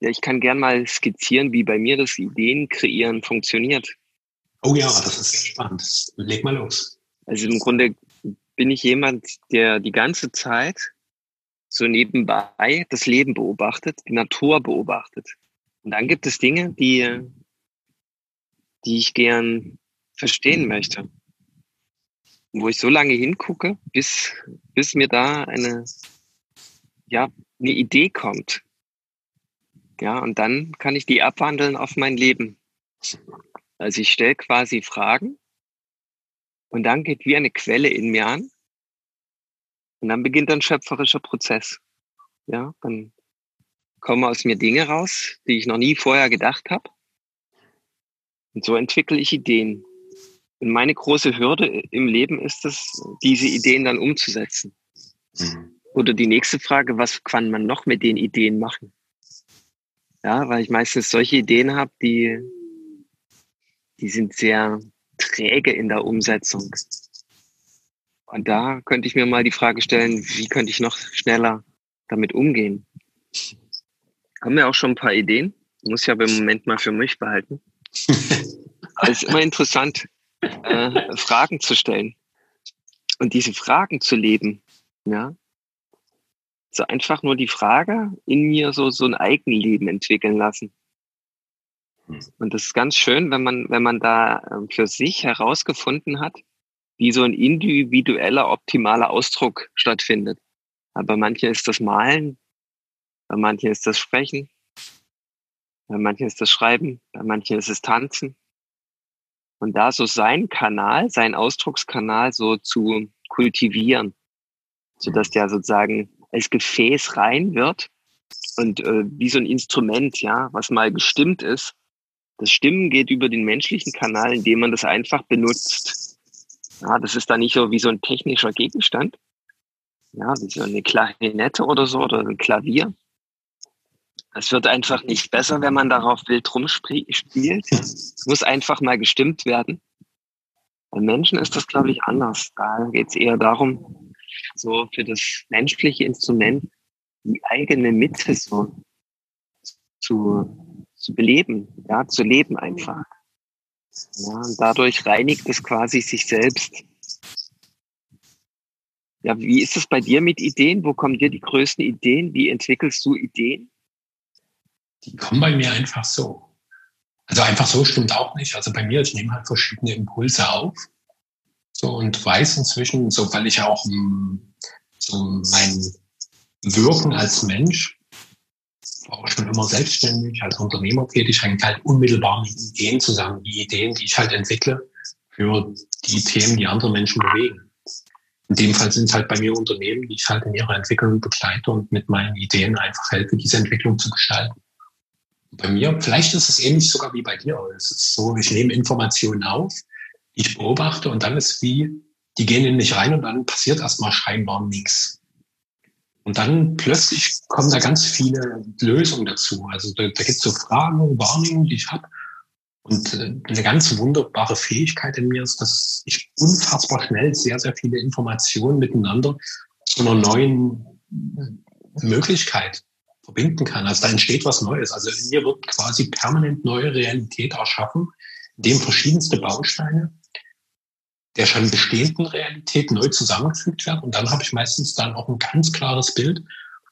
Ja, ich kann gern mal skizzieren, wie bei mir das Ideen kreieren funktioniert. Oh ja, das ist spannend. Leg mal los. Also im Grunde bin ich jemand, der die ganze Zeit so nebenbei das Leben beobachtet, die Natur beobachtet. Und dann gibt es Dinge, die, die ich gern verstehen möchte. Wo ich so lange hingucke, bis, bis mir da eine, ja, eine Idee kommt. Ja, und dann kann ich die abwandeln auf mein Leben. Also ich stelle quasi Fragen und dann geht wie eine Quelle in mir an und dann beginnt ein schöpferischer Prozess. Ja, dann kommen aus mir Dinge raus, die ich noch nie vorher gedacht habe. Und so entwickle ich Ideen. Und meine große Hürde im Leben ist es, diese Ideen dann umzusetzen. Mhm. Oder die nächste Frage, was kann man noch mit den Ideen machen? Ja, weil ich meistens solche Ideen habe, die, die sind sehr träge in der Umsetzung. Und da könnte ich mir mal die Frage stellen, wie könnte ich noch schneller damit umgehen? Haben wir auch schon ein paar Ideen? Muss ich aber im Moment mal für mich behalten. Aber es ist immer interessant, äh, Fragen zu stellen und diese Fragen zu leben. Ja, so einfach nur die Frage in mir so so ein Eigenleben entwickeln lassen. Hm. Und das ist ganz schön, wenn man wenn man da ähm, für sich herausgefunden hat, wie so ein individueller optimaler Ausdruck stattfindet. Aber manche ist das Malen, bei manchen ist das Sprechen, bei manchen ist das Schreiben, bei manchen ist es Tanzen. Und da so sein Kanal, sein Ausdruckskanal so zu kultivieren, so dass der sozusagen als Gefäß rein wird und äh, wie so ein Instrument, ja, was mal gestimmt ist. Das Stimmen geht über den menschlichen Kanal, indem man das einfach benutzt. Ja, das ist dann nicht so wie so ein technischer Gegenstand, ja, wie so eine Klarinette oder so oder ein Klavier. Es wird einfach nicht besser, wenn man darauf wild rumspielt. Es muss einfach mal gestimmt werden. Bei Menschen ist das, glaube ich, anders. Da geht es eher darum, so für das menschliche Instrument die eigene Mitte so zu, zu beleben, ja, zu leben einfach. Ja, und dadurch reinigt es quasi sich selbst. Ja, wie ist es bei dir mit Ideen? Wo kommen dir die größten Ideen? Wie entwickelst du Ideen? Die kommen bei mir einfach so. Also einfach so stimmt auch nicht. Also bei mir, ich nehme halt verschiedene Impulse auf. So und weiß inzwischen, so weil ich auch so mein Wirken als Mensch war auch schon immer selbstständig, als Unternehmer tätig, hängt halt unmittelbar mit Ideen zusammen. Die Ideen, die ich halt entwickle für die Themen, die andere Menschen bewegen. In dem Fall sind es halt bei mir Unternehmen, die ich halt in ihrer Entwicklung begleite und mit meinen Ideen einfach helfe, diese Entwicklung zu gestalten. Bei mir, vielleicht ist es ähnlich sogar wie bei dir. Es ist so, ich nehme Informationen auf, ich beobachte und dann ist wie, die gehen in mich rein und dann passiert erstmal scheinbar nichts. Und dann plötzlich kommen da ganz viele Lösungen dazu. Also da, da gibt es so Fragen, Warnungen, die ich habe. Und äh, eine ganz wunderbare Fähigkeit in mir ist, dass ich unfassbar schnell sehr, sehr viele Informationen miteinander zu einer neuen äh, Möglichkeit verbinden kann. Also da entsteht was Neues. Also in mir wird quasi permanent neue Realität erschaffen, in dem verschiedenste Bausteine der schon bestehenden Realität neu zusammengefügt werden. Und dann habe ich meistens dann auch ein ganz klares Bild.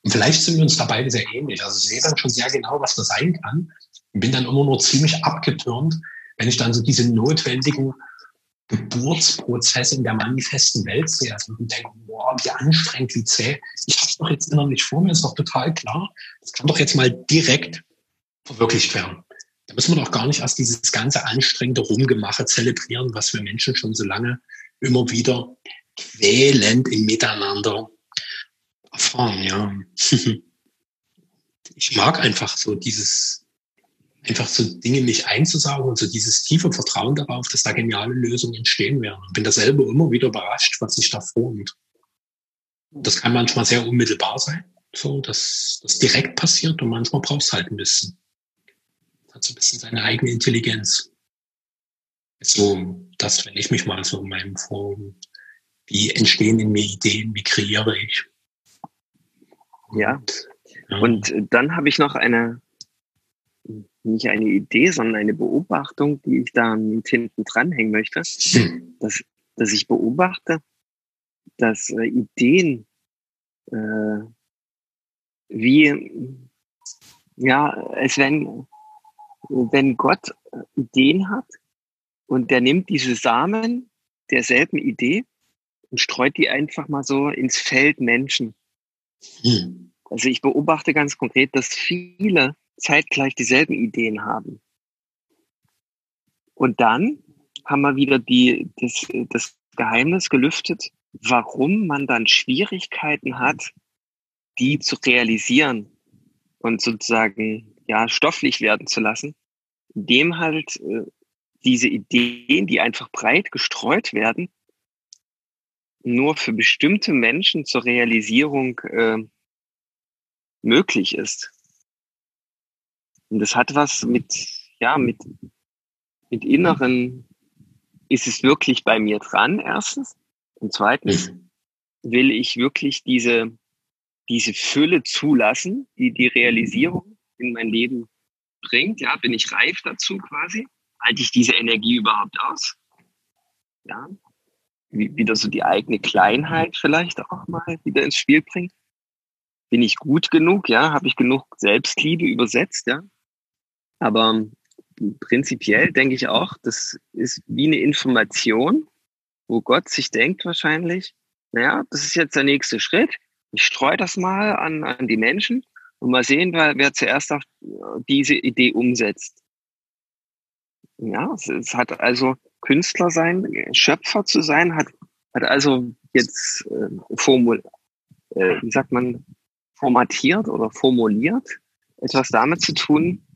Und vielleicht sind wir uns da beide sehr ähnlich. Also ich sehe dann schon sehr genau, was das sein kann bin dann immer nur ziemlich abgetürmt, wenn ich dann so diese notwendigen Geburtsprozesse in der manifesten Welt sehe. Also und denke, boah, wie anstrengend, wie zäh. Ich habe es doch jetzt innerlich vor mir, ist doch total klar. Das kann doch jetzt mal direkt verwirklicht werden. Da müssen wir doch gar nicht erst dieses ganze anstrengende Rumgemache zelebrieren, was wir Menschen schon so lange immer wieder quälend im Miteinander erfahren, ja. ich mag einfach so dieses, einfach so Dinge nicht einzusaugen und so dieses tiefe Vertrauen darauf, dass da geniale Lösungen entstehen werden. Und bin dasselbe immer wieder überrascht, was sich da formt. Das kann manchmal sehr unmittelbar sein, so dass das direkt passiert und manchmal braucht es halt ein bisschen. Das hat so ein bisschen seine eigene Intelligenz. So, dass wenn ich mich mal so in meinem Forum, wie entstehen in mir Ideen, wie kreiere ich? Ja. ja. Und dann habe ich noch eine nicht eine Idee, sondern eine Beobachtung, die ich da mit hinten dranhängen möchte, dass, dass ich beobachte, dass äh, Ideen äh, wie, ja, als wenn, wenn Gott Ideen hat und der nimmt diese Samen derselben Idee und streut die einfach mal so ins Feld Menschen. Hm. Also ich beobachte ganz konkret, dass viele zeitgleich dieselben Ideen haben. Und dann haben wir wieder die, das, das Geheimnis gelüftet, warum man dann Schwierigkeiten hat, die zu realisieren und sozusagen ja stofflich werden zu lassen, indem halt äh, diese Ideen, die einfach breit gestreut werden, nur für bestimmte Menschen zur Realisierung äh, möglich ist. Und das hat was mit, ja, mit, mit inneren, ist es wirklich bei mir dran, erstens. Und zweitens mhm. will ich wirklich diese, diese Fülle zulassen, die die Realisierung in mein Leben bringt. Ja, bin ich reif dazu quasi? Halte ich diese Energie überhaupt aus? Ja, wieder so die eigene Kleinheit vielleicht auch mal wieder ins Spiel bringt. Bin ich gut genug? Ja, habe ich genug Selbstliebe übersetzt? Ja, aber prinzipiell denke ich auch, das ist wie eine Information, wo Gott sich denkt wahrscheinlich, naja, das ist jetzt der nächste Schritt. Ich streue das mal an, an die Menschen und mal sehen, wer, wer zuerst auch diese Idee umsetzt. Ja, es, es hat also Künstler sein, Schöpfer zu sein, hat, hat also jetzt äh, formul, äh, wie sagt man, formatiert oder formuliert, etwas damit zu tun,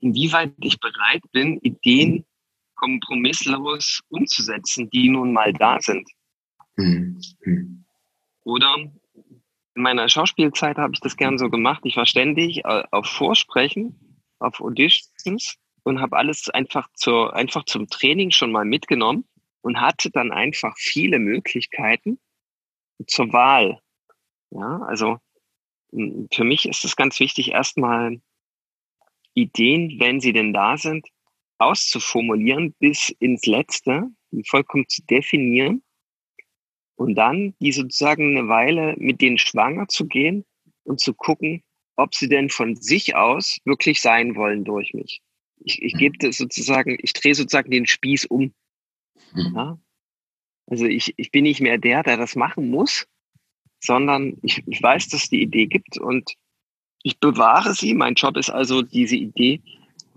inwieweit ich bereit bin, Ideen kompromisslos umzusetzen, die nun mal da sind. Mhm. Oder in meiner Schauspielzeit habe ich das gern so gemacht. Ich war ständig äh, auf Vorsprechen, auf Auditions und habe alles einfach zur, einfach zum Training schon mal mitgenommen und hatte dann einfach viele Möglichkeiten zur Wahl. Ja, also für mich ist es ganz wichtig, erstmal Ideen, wenn sie denn da sind, auszuformulieren bis ins Letzte, vollkommen zu definieren und dann die sozusagen eine Weile mit denen schwanger zu gehen und zu gucken, ob sie denn von sich aus wirklich sein wollen durch mich. Ich, ich gebe das sozusagen, ich drehe sozusagen den Spieß um. Mhm. Ja? Also ich, ich bin nicht mehr der, der das machen muss, sondern ich, ich weiß, dass die Idee gibt und ich bewahre sie. Mein Job ist also, diese Idee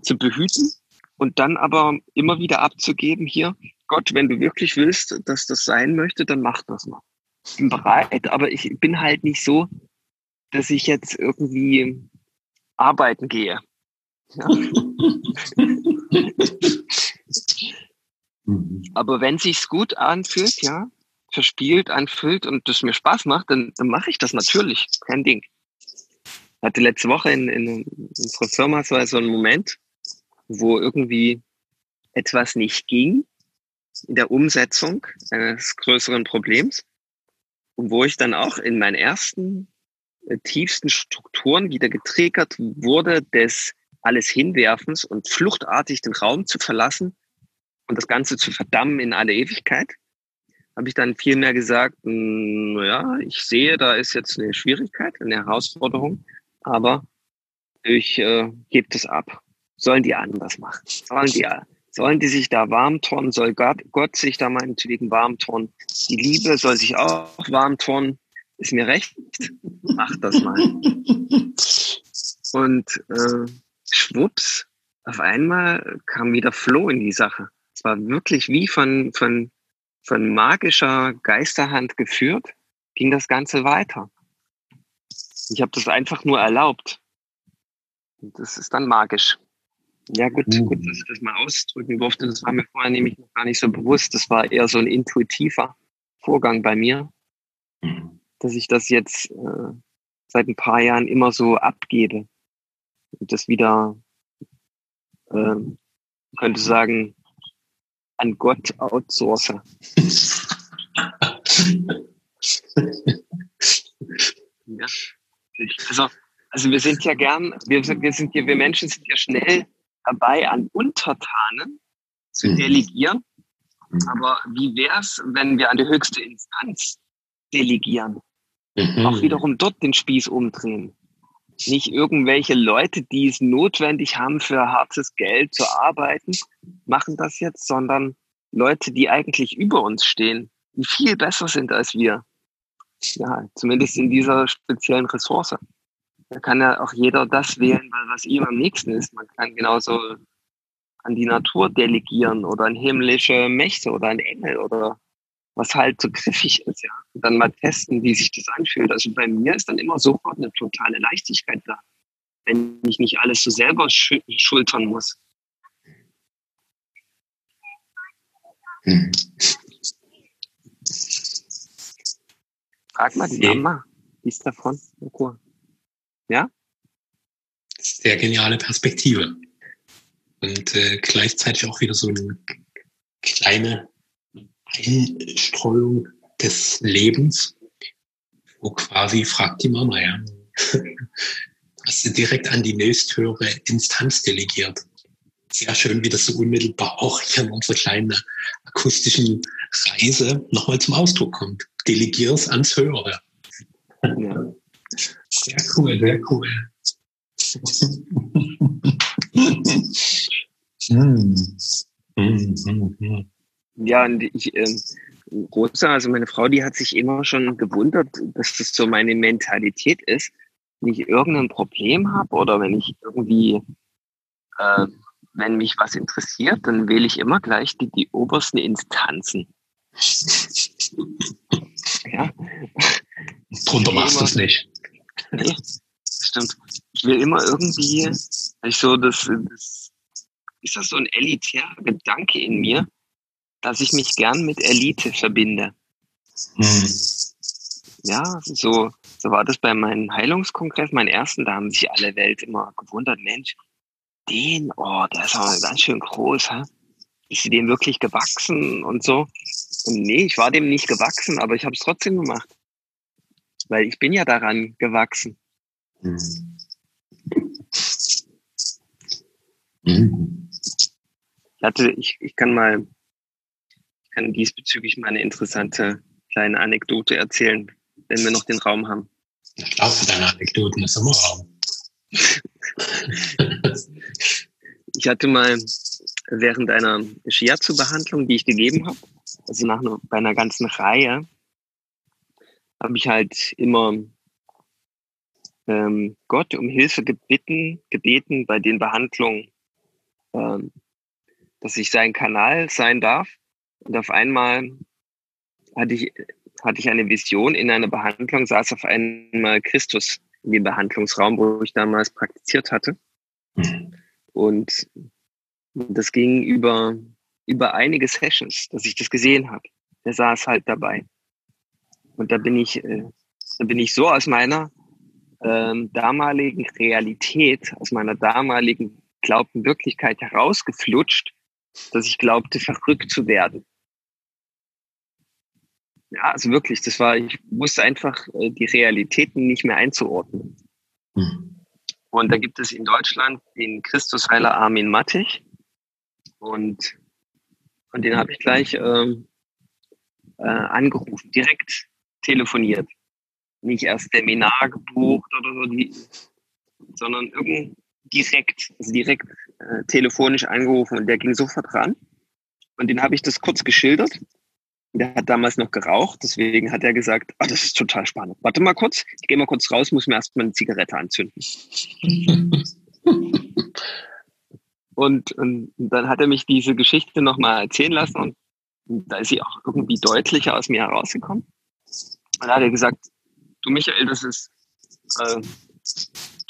zu behüten und dann aber immer wieder abzugeben hier, Gott, wenn du wirklich willst, dass das sein möchte, dann mach das mal. Ich bin bereit, aber ich bin halt nicht so, dass ich jetzt irgendwie arbeiten gehe. Ja. aber wenn sich's gut anfühlt, ja, verspielt anfühlt und das mir Spaß macht, dann, dann mache ich das natürlich. Kein Ding hatte letzte Woche in, in unserer Firma so einen Moment, wo irgendwie etwas nicht ging in der Umsetzung eines größeren Problems und wo ich dann auch in meinen ersten äh, tiefsten Strukturen wieder getriggert wurde, des alles Hinwerfens und fluchtartig den Raum zu verlassen und das Ganze zu verdammen in alle Ewigkeit, habe ich dann viel mehr gesagt, naja, ich sehe, da ist jetzt eine Schwierigkeit, eine Herausforderung aber ich äh, gebe das ab. Sollen die anders machen? Sollen die, sollen die sich da warm turnen? Soll Gott, Gott sich da meinetwegen warm turnen? Die Liebe soll sich auch warm turnen? Ist mir recht? Mach das mal. Und äh, schwupps, auf einmal kam wieder Floh in die Sache. Es war wirklich wie von, von, von magischer Geisterhand geführt, ging das Ganze weiter. Ich habe das einfach nur erlaubt. Und das ist dann magisch. Ja, gut, mhm. gut, dass ich das mal ausdrücken durfte. Das war mir vorher nämlich noch gar nicht so bewusst. Das war eher so ein intuitiver Vorgang bei mir, mhm. dass ich das jetzt äh, seit ein paar Jahren immer so abgebe und das wieder, äh, könnte sagen, an Gott outsource. ja. Also, Also wir sind ja gern, wir, wir sind ja, wir Menschen sind ja schnell dabei, an Untertanen zu mhm. delegieren. Mhm. Aber wie wäre es, wenn wir an die höchste Instanz delegieren? Mhm. Auch wiederum dort den Spieß umdrehen. Nicht irgendwelche Leute, die es notwendig haben, für hartes Geld zu arbeiten, machen das jetzt, sondern Leute, die eigentlich über uns stehen, die viel besser sind als wir. Ja, zumindest in dieser speziellen Ressource. Da kann ja auch jeder das wählen, was ihm am nächsten ist. Man kann genauso an die Natur delegieren oder an himmlische Mächte oder an Engel oder was halt so griffig ist, ja. Und dann mal testen, wie sich das anfühlt. Also bei mir ist dann immer sofort eine totale Leichtigkeit da, wenn ich nicht alles so selber schultern muss. Hm. Frag mal die Mama, die ist davon. Ja? Sehr geniale Perspektive. Und äh, gleichzeitig auch wieder so eine kleine Einstreuung des Lebens, wo quasi fragt die Mama, ja, hast du direkt an die nächsthöhere Instanz delegiert. Sehr schön, wie das so unmittelbar auch hier in unserer kleinen akustischen Reise nochmal zum Ausdruck kommt. Delegier es ans Höhere. Ja. Sehr cool, sehr cool. hm. Ja, und ich, äh, Rosa, also meine Frau, die hat sich immer schon gewundert, dass das so meine Mentalität ist. Wenn ich irgendein Problem habe oder wenn ich irgendwie, äh, wenn mich was interessiert, dann wähle ich immer gleich die, die obersten Instanzen. ja. Drunter machst du es nicht. Nee, stimmt. Ich will immer irgendwie, ich so, das, das ist das so ein elitärer Gedanke in mir, dass ich mich gern mit Elite verbinde. Mhm. Ja, so, so war das bei meinem Heilungskongress, meinen ersten, da haben sich alle Welt immer gewundert, Mensch, den, oh, der ist aber ganz schön groß, hä? Ist sie dem wirklich gewachsen und so? Und nee, ich war dem nicht gewachsen, aber ich habe es trotzdem gemacht. Weil ich bin ja daran gewachsen. Mhm. Mhm. Ich hatte, ich, ich kann mal kann diesbezüglich mal eine interessante kleine Anekdote erzählen, wenn wir noch den Raum haben. Ich glaube, deine Anekdoten ist immer Raum. ich hatte mal während einer Shiatsu-Behandlung, die ich gegeben habe, also nach einer, bei einer ganzen Reihe, habe ich halt immer ähm, Gott um Hilfe gebeten, gebeten bei den Behandlungen, ähm, dass ich sein Kanal sein darf und auf einmal hatte ich, hatte ich eine Vision in einer Behandlung, saß auf einmal Christus in dem Behandlungsraum, wo ich damals praktiziert hatte. Und das ging über, über einige Sessions, dass ich das gesehen habe. Der saß halt dabei. Und da bin ich, äh, da bin ich so aus meiner ähm, damaligen Realität, aus meiner damaligen glaubten Wirklichkeit herausgeflutscht, dass ich glaubte, verrückt zu werden. Ja, also wirklich, das war, ich wusste einfach äh, die Realitäten nicht mehr einzuordnen. Mhm. Und da gibt es in Deutschland den Christusheiler Armin Mattich. Und, und den habe ich gleich ähm, äh, angerufen, direkt telefoniert. Nicht erst Seminar gebucht oder so, die, sondern irgend direkt, also direkt äh, telefonisch angerufen und der ging sofort ran. Und den habe ich das kurz geschildert der hat damals noch geraucht, deswegen hat er gesagt, ah, das ist total spannend. Warte mal kurz, ich gehe mal kurz raus, muss mir erstmal eine Zigarette anzünden. und, und dann hat er mich diese Geschichte nochmal erzählen lassen und da ist sie auch irgendwie deutlicher aus mir herausgekommen. Und da hat er gesagt, du Michael, das ist äh,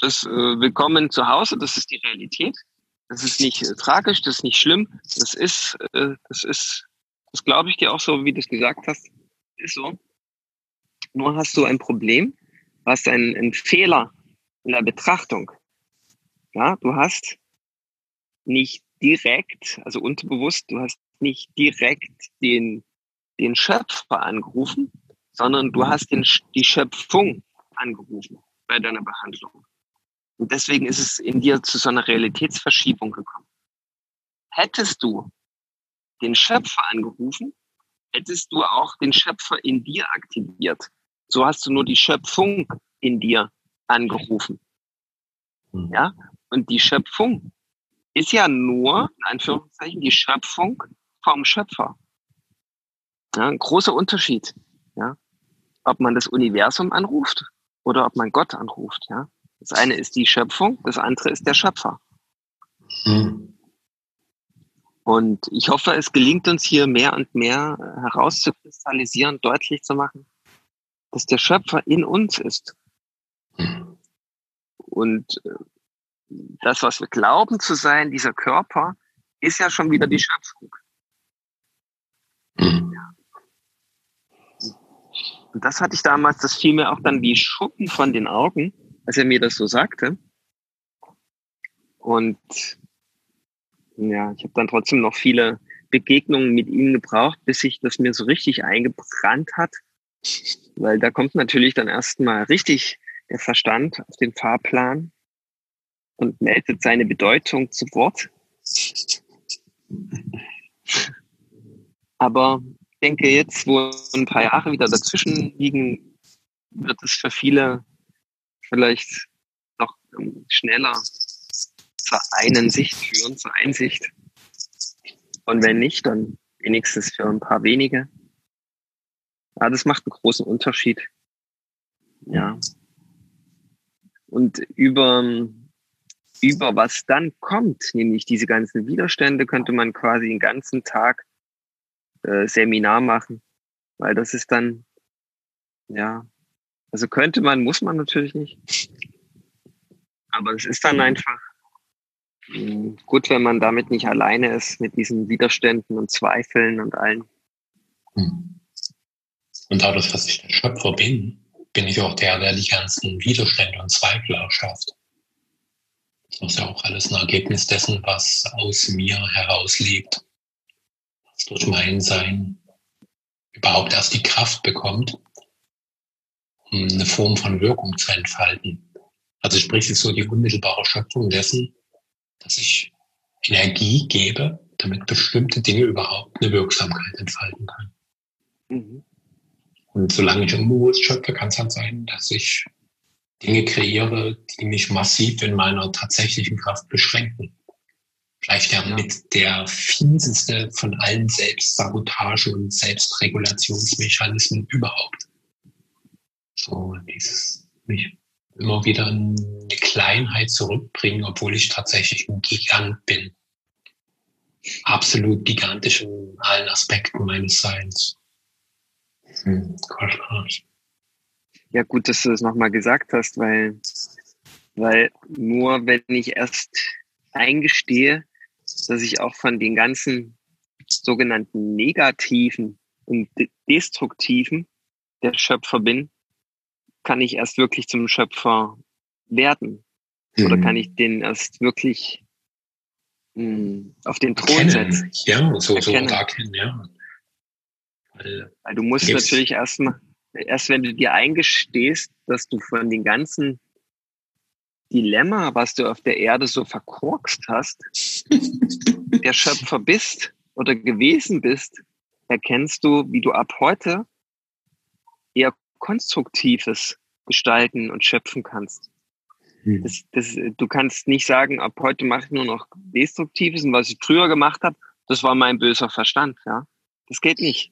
das äh, Willkommen zu Hause, das ist die Realität. Das ist nicht äh, tragisch, das ist nicht schlimm, das ist, äh, das ist das glaube ich dir auch so, wie du es gesagt hast. Ist so. Nur hast du ein Problem, hast einen, einen Fehler in der Betrachtung. Ja, du hast nicht direkt, also unterbewusst, du hast nicht direkt den, den Schöpfer angerufen, sondern du hast den, die Schöpfung angerufen bei deiner Behandlung. Und deswegen ist es in dir zu so einer Realitätsverschiebung gekommen. Hättest du den Schöpfer angerufen, hättest du auch den Schöpfer in dir aktiviert. So hast du nur die Schöpfung in dir angerufen. Mhm. Ja? Und die Schöpfung ist ja nur, in Anführungszeichen, die Schöpfung vom Schöpfer. Ja, ein großer Unterschied. Ja? Ob man das Universum anruft oder ob man Gott anruft. Ja? Das eine ist die Schöpfung, das andere ist der Schöpfer. Mhm. Und ich hoffe, es gelingt uns hier mehr und mehr herauszukristallisieren, deutlich zu machen, dass der Schöpfer in uns ist. Mhm. Und äh, das, was wir glauben zu sein, dieser Körper, ist ja schon wieder die Schöpfung. Mhm. Und das hatte ich damals, das fiel mir auch dann wie Schuppen von den Augen, als er mir das so sagte. Und ja, ich habe dann trotzdem noch viele Begegnungen mit ihm gebraucht, bis sich das mir so richtig eingebrannt hat. Weil da kommt natürlich dann erstmal richtig der Verstand auf den Fahrplan und meldet seine Bedeutung zu Wort. Aber denke, jetzt, wo ein paar Jahre wieder dazwischen liegen, wird es für viele vielleicht noch schneller zur einen Sicht führen, zur Einsicht. Und wenn nicht, dann wenigstens für ein paar wenige. Ja, das macht einen großen Unterschied. Ja. Und über, über was dann kommt, nämlich diese ganzen Widerstände, könnte man quasi den ganzen Tag äh, Seminar machen, weil das ist dann, ja, also könnte man, muss man natürlich nicht. Aber es ist dann einfach hm, gut, wenn man damit nicht alleine ist, mit diesen Widerständen und Zweifeln und allen. Hm. Und dadurch, dass ich der Schöpfer bin, bin ich auch der, der die ganzen Widerstände und Zweifel erschafft. Das ist ja auch alles ein Ergebnis dessen, was aus mir herauslebt durch mein Sein überhaupt erst die Kraft bekommt, um eine Form von Wirkung zu entfalten. Also sprich, ist so die unmittelbare Schöpfung dessen, dass ich Energie gebe, damit bestimmte Dinge überhaupt eine Wirksamkeit entfalten können. Mhm. Und solange ich unbewusst schöpfe, kann es halt sein, dass ich Dinge kreiere, die mich massiv in meiner tatsächlichen Kraft beschränken vielleicht ja mit der fieseste von allen Selbstsabotage und Selbstregulationsmechanismen überhaupt. So dieses mich immer wieder in eine Kleinheit zurückbringen, obwohl ich tatsächlich ein Gigant bin. Absolut gigantisch in allen Aspekten meines Seins. Hm, ja, gut, dass du das nochmal gesagt hast, weil, weil nur wenn ich erst eingestehe, dass ich auch von den ganzen sogenannten negativen und destruktiven der Schöpfer bin, kann ich erst wirklich zum Schöpfer werden. Mhm. Oder kann ich den erst wirklich mh, hm, auf den Thron erkennen. setzen? Ja, so, so erkennen, ja. Weil, Weil du musst natürlich erstmal, erst wenn du dir eingestehst, dass du von den ganzen Dilemma, was du auf der Erde so verkorkst hast, der Schöpfer bist oder gewesen bist, erkennst du, wie du ab heute eher konstruktives gestalten und schöpfen kannst. Hm. Das, das, du kannst nicht sagen, ab heute mache ich nur noch Destruktives und was ich früher gemacht habe, das war mein böser Verstand. Ja, das geht nicht.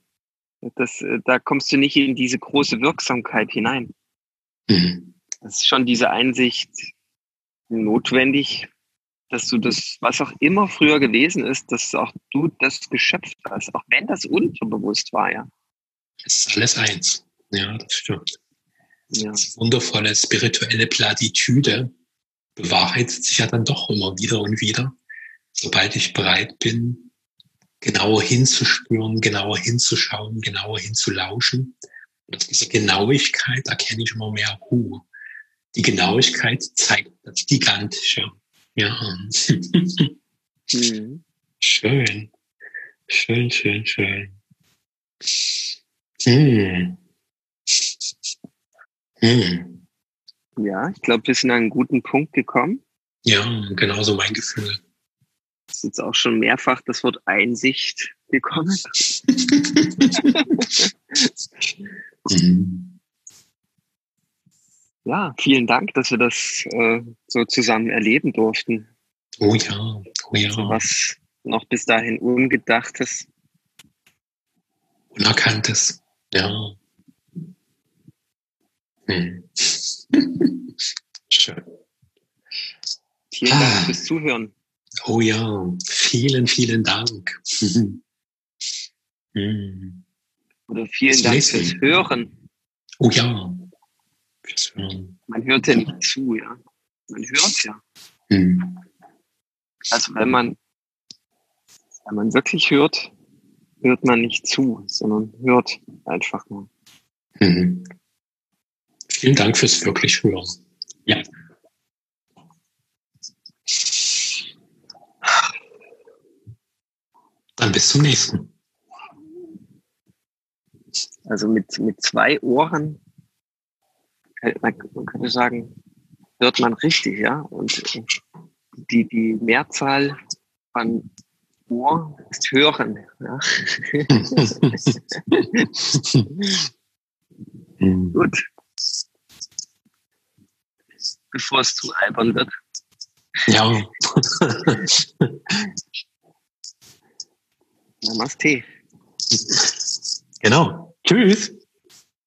Das, da kommst du nicht in diese große Wirksamkeit hinein. Mhm. Das ist schon diese Einsicht, notwendig, dass du das, was auch immer früher gewesen ist, dass auch du das geschöpft hast, auch wenn das unterbewusst war, ja. Es ist alles eins. Ja, das stimmt. Ja. Das wundervolle spirituelle Platitüde bewahrheitet sich ja dann doch immer wieder und wieder, sobald ich bereit bin, genauer hinzuspüren, genauer hinzuschauen, genauer hinzulauschen. Und aus dieser Genauigkeit erkenne ich immer mehr, huh, die Genauigkeit zeigt das Gigantische. Ja. mhm. Schön. Schön, schön, schön. Hm. Hm. Ja, ich glaube, wir sind an einen guten Punkt gekommen. Ja, genauso mein Gefühl. Ist jetzt auch schon mehrfach das Wort Einsicht gekommen. mhm. Ja, vielen Dank, dass wir das äh, so zusammen erleben durften. Oh ja, oh ja. So was noch bis dahin Ungedachtes. Unerkanntes, ja. Hm. Schön. Vielen Dank ah. fürs Zuhören. Oh ja, vielen, vielen Dank. hm. Oder vielen das Dank fürs Hören. Oh ja. Man hört ja nicht zu, ja. Man hört ja. Hm. Also wenn man, wenn man wirklich hört, hört man nicht zu, sondern hört einfach nur. Mhm. Vielen Dank fürs wirklich Hören. Ja. Dann bis zum nächsten. Also mit, mit zwei Ohren, man könnte sagen, hört man richtig, ja. Und die, die Mehrzahl von Ohr ist Hören. Ja. Gut. Bevor es zu albern wird. Ja. Namaste. Genau. Tschüss.